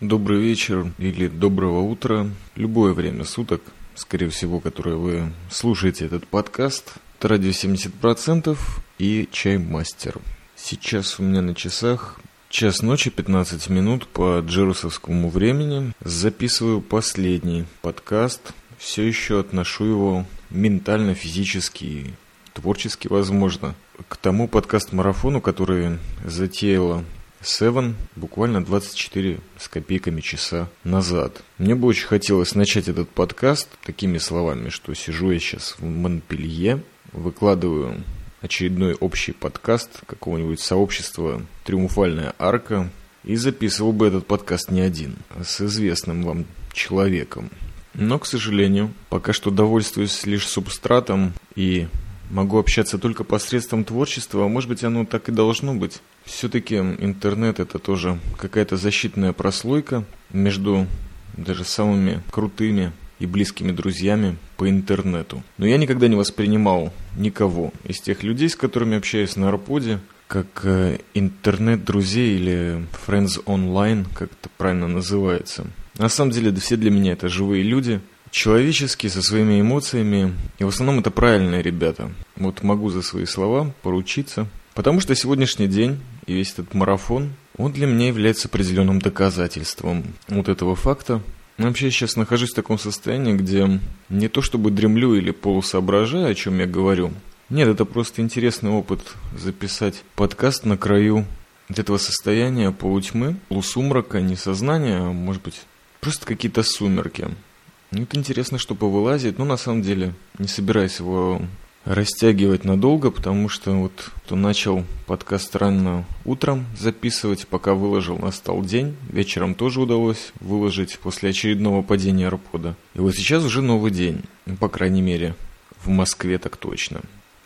Добрый вечер или доброго утра, любое время суток, скорее всего, которое вы слушаете этот подкаст. Это радио 70% и чай мастер. Сейчас у меня на часах час ночи, 15 минут по джерусовскому времени. Записываю последний подкаст. Все еще отношу его ментально, физически, творчески, возможно, к тому подкаст-марафону, который затеяла Seven буквально 24 с копейками часа назад. Мне бы очень хотелось начать этот подкаст такими словами, что сижу я сейчас в Монпелье, выкладываю очередной общий подкаст какого-нибудь сообщества «Триумфальная арка» и записывал бы этот подкаст не один, а с известным вам человеком. Но, к сожалению, пока что довольствуюсь лишь субстратом и могу общаться только посредством творчества, а может быть оно так и должно быть. Все-таки интернет это тоже какая-то защитная прослойка между даже самыми крутыми и близкими друзьями по интернету. Но я никогда не воспринимал никого из тех людей, с которыми общаюсь на Арподе, как э, интернет-друзей или friends online, как это правильно называется. На самом деле, все для меня это живые люди, человеческие, со своими эмоциями. И в основном это правильные ребята. Вот могу за свои слова поручиться. Потому что сегодняшний день и весь этот марафон, он для меня является определенным доказательством вот этого факта. Вообще я сейчас нахожусь в таком состоянии, где не то чтобы дремлю или полусоображаю, о чем я говорю. Нет, это просто интересный опыт записать подкаст на краю этого состояния полутьмы, полусумрака, не сознания, а может быть просто какие-то сумерки. Ну, это интересно, что повылазит, но на самом деле не собираюсь его растягивать надолго, потому что вот кто начал подкаст рано утром записывать, пока выложил, настал день. Вечером тоже удалось выложить после очередного падения арпода. И вот сейчас уже новый день, ну, по крайней мере, в Москве так точно.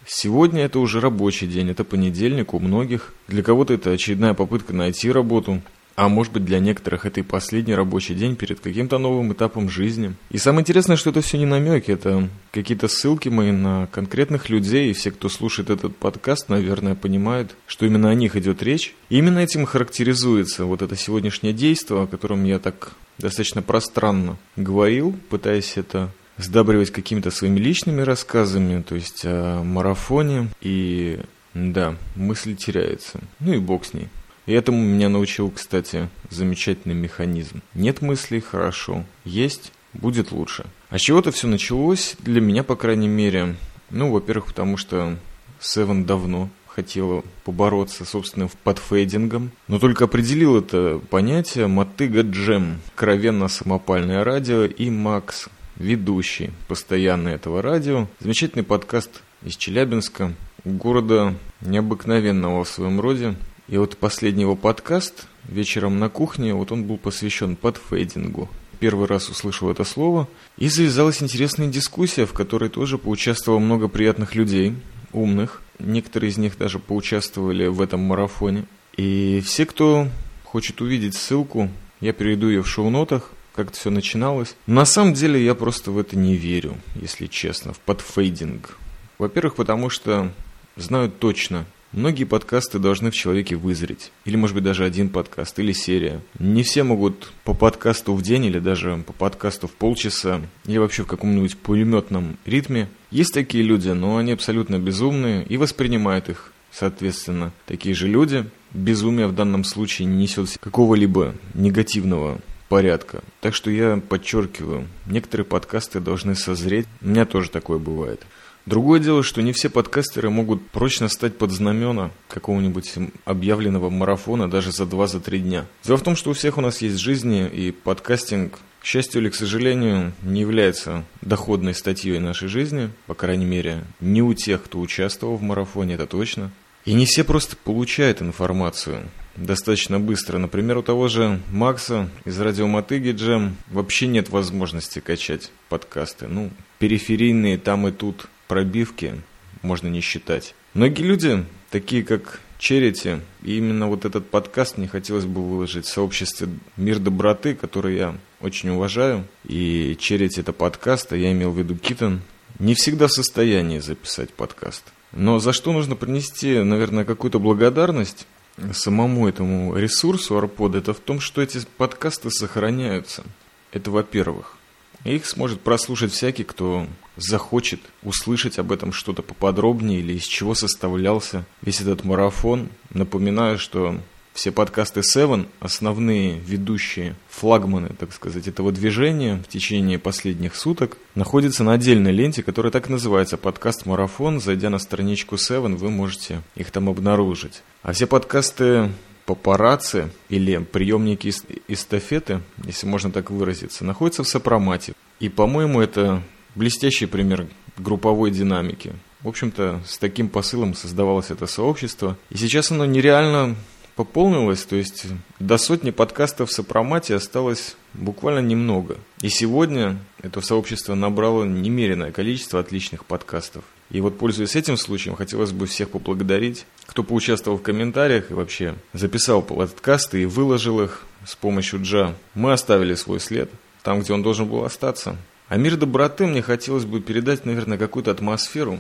Сегодня это уже рабочий день, это понедельник у многих. Для кого-то это очередная попытка найти работу. А может быть для некоторых это и последний рабочий день перед каким-то новым этапом жизни. И самое интересное, что это все не намеки, это какие-то ссылки мои на конкретных людей, и все, кто слушает этот подкаст, наверное, понимают, что именно о них идет речь. И именно этим характеризуется вот это сегодняшнее действие, о котором я так достаточно пространно говорил, пытаясь это сдабривать какими-то своими личными рассказами, то есть о марафоне, и да, мысль теряется. Ну и бог с ней. И этому меня научил, кстати, замечательный механизм. Нет мыслей – хорошо, есть – будет лучше. А чего-то все началось, для меня, по крайней мере, ну, во-первых, потому что Севен давно хотела побороться собственным подфейдингом, но только определил это понятие Мотыга Джем, кровенно самопальное радио и Макс, ведущий постоянно этого радио. Замечательный подкаст из Челябинска, города необыкновенного в своем роде, и вот последний его подкаст вечером на кухне, вот он был посвящен подфейдингу. Первый раз услышал это слово, и завязалась интересная дискуссия, в которой тоже поучаствовало много приятных людей, умных. Некоторые из них даже поучаствовали в этом марафоне. И все, кто хочет увидеть ссылку, я перейду ее в шоу-нотах, как это все начиналось. На самом деле я просто в это не верю, если честно, в подфейдинг. Во-первых, потому что знаю точно, Многие подкасты должны в человеке вызреть. Или, может быть, даже один подкаст, или серия. Не все могут по подкасту в день, или даже по подкасту в полчаса, или вообще в каком-нибудь пулеметном ритме. Есть такие люди, но они абсолютно безумные и воспринимают их, соответственно, такие же люди. Безумие в данном случае не несет какого-либо негативного порядка. Так что я подчеркиваю, некоторые подкасты должны созреть. У меня тоже такое бывает. Другое дело, что не все подкастеры могут прочно стать под знамена какого-нибудь объявленного марафона даже за 2-3 дня. Дело в том, что у всех у нас есть жизни, и подкастинг, к счастью или к сожалению, не является доходной статьей нашей жизни, по крайней мере, не у тех, кто участвовал в марафоне, это точно. И не все просто получают информацию достаточно быстро. Например, у того же Макса из радиомотыги Джем вообще нет возможности качать подкасты. Ну, периферийные там и тут пробивки можно не считать. Многие люди, такие как Черити, и именно вот этот подкаст мне хотелось бы выложить в сообществе «Мир доброты», который я очень уважаю. И Черити это подкаст, а я имел в виду Китон, не всегда в состоянии записать подкаст. Но за что нужно принести, наверное, какую-то благодарность самому этому ресурсу Арпода, это в том, что эти подкасты сохраняются. Это во-первых. Их сможет прослушать всякий, кто захочет услышать об этом что-то поподробнее или из чего составлялся весь этот марафон. Напоминаю, что все подкасты Seven, основные ведущие флагманы, так сказать, этого движения в течение последних суток, находятся на отдельной ленте, которая так и называется «Подкаст Марафон». Зайдя на страничку Seven, вы можете их там обнаружить. А все подкасты папарацци или приемники эстафеты, если можно так выразиться, находятся в сопромате. И, по-моему, это блестящий пример групповой динамики. В общем-то, с таким посылом создавалось это сообщество. И сейчас оно нереально пополнилось, то есть до сотни подкастов в сопромате осталось буквально немного. И сегодня это сообщество набрало немеренное количество отличных подкастов. И вот, пользуясь этим случаем, хотелось бы всех поблагодарить, кто поучаствовал в комментариях и вообще записал подкасты и выложил их с помощью Джа. Мы оставили свой след там, где он должен был остаться. А мир доброты мне хотелось бы передать, наверное, какую-то атмосферу,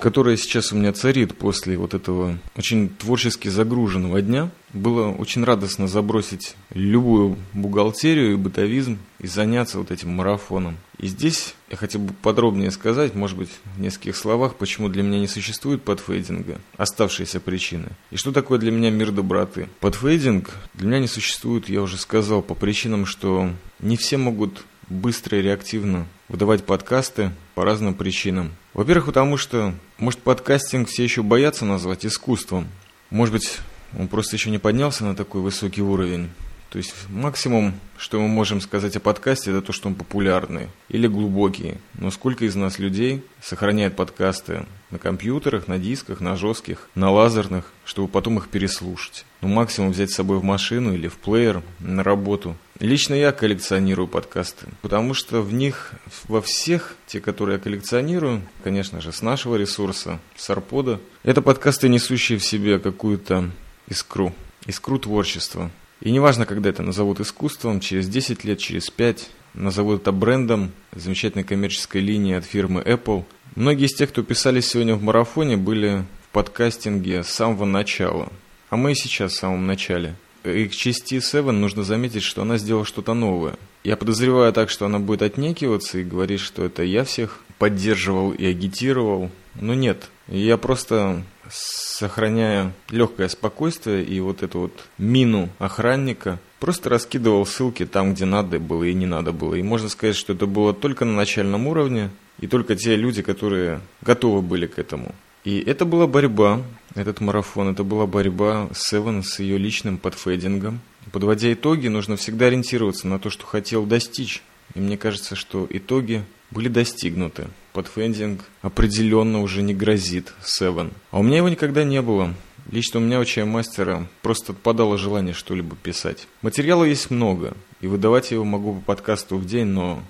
которая сейчас у меня царит после вот этого очень творчески загруженного дня. Было очень радостно забросить любую бухгалтерию и бытовизм и заняться вот этим марафоном. И здесь я хотел бы подробнее сказать, может быть, в нескольких словах, почему для меня не существует подфейдинга, оставшиеся причины. И что такое для меня мир доброты. Подфейдинг для меня не существует, я уже сказал, по причинам, что не все могут быстро и реактивно выдавать подкасты по разным причинам. Во-первых, потому что, может, подкастинг все еще боятся назвать искусством. Может быть, он просто еще не поднялся на такой высокий уровень. То есть максимум, что мы можем сказать о подкасте, это то, что он популярный или глубокий. Но сколько из нас людей сохраняет подкасты на компьютерах, на дисках, на жестких, на лазерных, чтобы потом их переслушать. Ну, максимум взять с собой в машину или в плеер на работу. Лично я коллекционирую подкасты, потому что в них, во всех, те, которые я коллекционирую, конечно же, с нашего ресурса, с Арпода, это подкасты, несущие в себе какую-то искру, искру творчества. И неважно, когда это назовут искусством, через 10 лет, через 5, назовут это брендом, замечательной коммерческой линией от фирмы Apple. Многие из тех, кто писали сегодня в марафоне, были в подкастинге с самого начала. А мы и сейчас в самом начале. И к части Seven нужно заметить, что она сделала что-то новое. Я подозреваю так, что она будет отнекиваться и говорить, что это я всех поддерживал и агитировал. Но нет, я просто сохраняя легкое спокойствие и вот эту вот мину охранника, просто раскидывал ссылки там, где надо было и не надо было. И можно сказать, что это было только на начальном уровне, и только те люди, которые готовы были к этому. И это была борьба, этот марафон, это была борьба Севен с ее личным подфейдингом. Подводя итоги, нужно всегда ориентироваться на то, что хотел достичь. И мне кажется, что итоги были достигнуты. Подфендинг определенно уже не грозит Seven. А у меня его никогда не было. Лично у меня у чаймастера просто отпадало желание что-либо писать. Материала есть много, и выдавать его могу по подкасту в день, но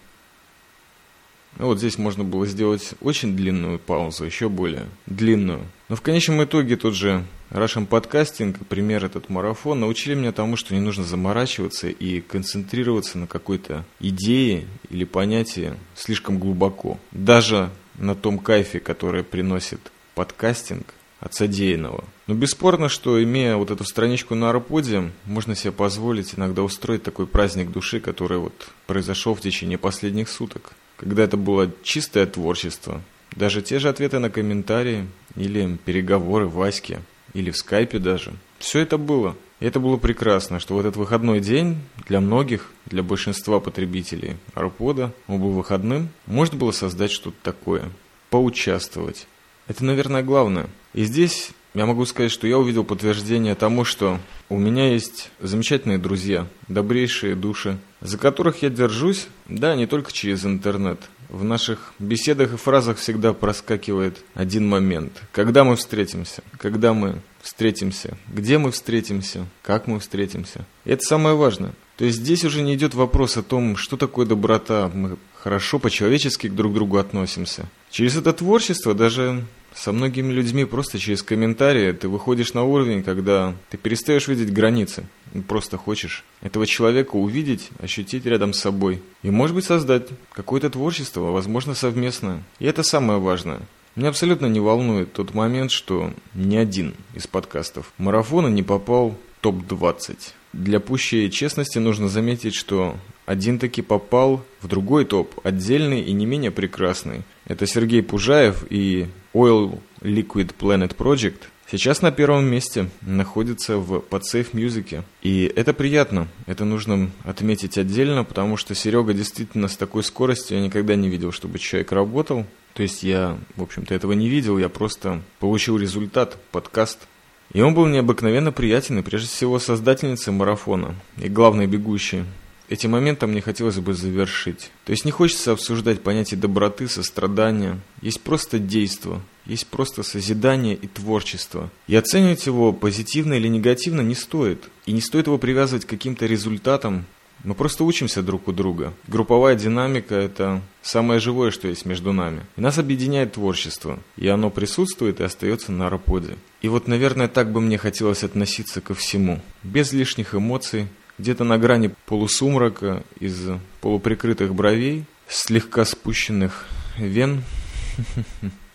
ну, вот здесь можно было сделать очень длинную паузу, еще более длинную. Но в конечном итоге тот же Russian Podcasting, пример этот марафон, научили меня тому, что не нужно заморачиваться и концентрироваться на какой-то идее или понятии слишком глубоко. Даже на том кайфе, который приносит подкастинг от содеянного. Но бесспорно, что имея вот эту страничку на Арподе, можно себе позволить иногда устроить такой праздник души, который вот произошел в течение последних суток когда это было чистое творчество. Даже те же ответы на комментарии или переговоры в Ваське, или в скайпе даже. Все это было. И это было прекрасно, что в этот выходной день для многих, для большинства потребителей Арпода, он был выходным, можно было создать что-то такое, поучаствовать. Это, наверное, главное. И здесь я могу сказать, что я увидел подтверждение тому, что у меня есть замечательные друзья, добрейшие души, за которых я держусь, да, не только через интернет. В наших беседах и фразах всегда проскакивает один момент. Когда мы встретимся? Когда мы встретимся? Где мы встретимся? Как мы встретимся? И это самое важное. То есть здесь уже не идет вопрос о том, что такое доброта. Мы хорошо по-человечески друг к другу относимся. Через это творчество даже со многими людьми просто через комментарии ты выходишь на уровень, когда ты перестаешь видеть границы. Просто хочешь этого человека увидеть, ощутить рядом с собой. И, может быть, создать какое-то творчество, возможно, совместное. И это самое важное. Меня абсолютно не волнует тот момент, что ни один из подкастов марафона не попал в топ-20. Для пущей честности нужно заметить, что один таки попал в другой топ, отдельный и не менее прекрасный. Это Сергей Пужаев и Oil Liquid Planet Project. Сейчас на первом месте находится в Podsafe Music. И это приятно, это нужно отметить отдельно, потому что Серега действительно с такой скоростью я никогда не видел, чтобы человек работал. То есть я, в общем-то, этого не видел, я просто получил результат, подкаст. И он был необыкновенно приятен, и прежде всего создательницей марафона и главной бегущей. Этим моментом мне хотелось бы завершить. То есть не хочется обсуждать понятие доброты, сострадания. Есть просто действо, есть просто созидание и творчество. И оценивать его позитивно или негативно не стоит. И не стоит его привязывать к каким-то результатам. Мы просто учимся друг у друга. Групповая динамика – это самое живое, что есть между нами. И нас объединяет творчество. И оно присутствует и остается на раподе. И вот, наверное, так бы мне хотелось относиться ко всему. Без лишних эмоций, где-то на грани полусумрака из полуприкрытых бровей, слегка спущенных вен,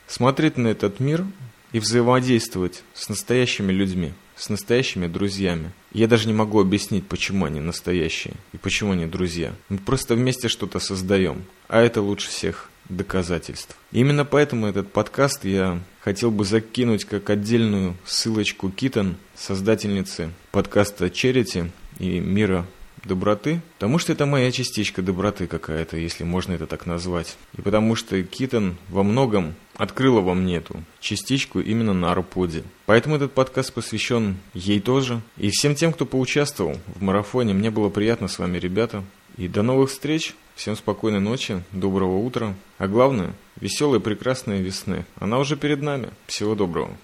смотреть на этот мир и взаимодействовать с настоящими людьми, с настоящими друзьями. Я даже не могу объяснить, почему они настоящие и почему они друзья. Мы просто вместе что-то создаем, а это лучше всех доказательств. И именно поэтому этот подкаст я хотел бы закинуть как отдельную ссылочку Китон, создательницы подкаста Charity, и мира доброты, потому что это моя частичка доброты какая-то, если можно это так назвать. И потому что Китон во многом открыла во мне эту частичку именно на Арподе. Поэтому этот подкаст посвящен ей тоже. И всем тем, кто поучаствовал в марафоне, мне было приятно с вами, ребята. И до новых встреч. Всем спокойной ночи, доброго утра. А главное, веселой прекрасной весны. Она уже перед нами. Всего доброго.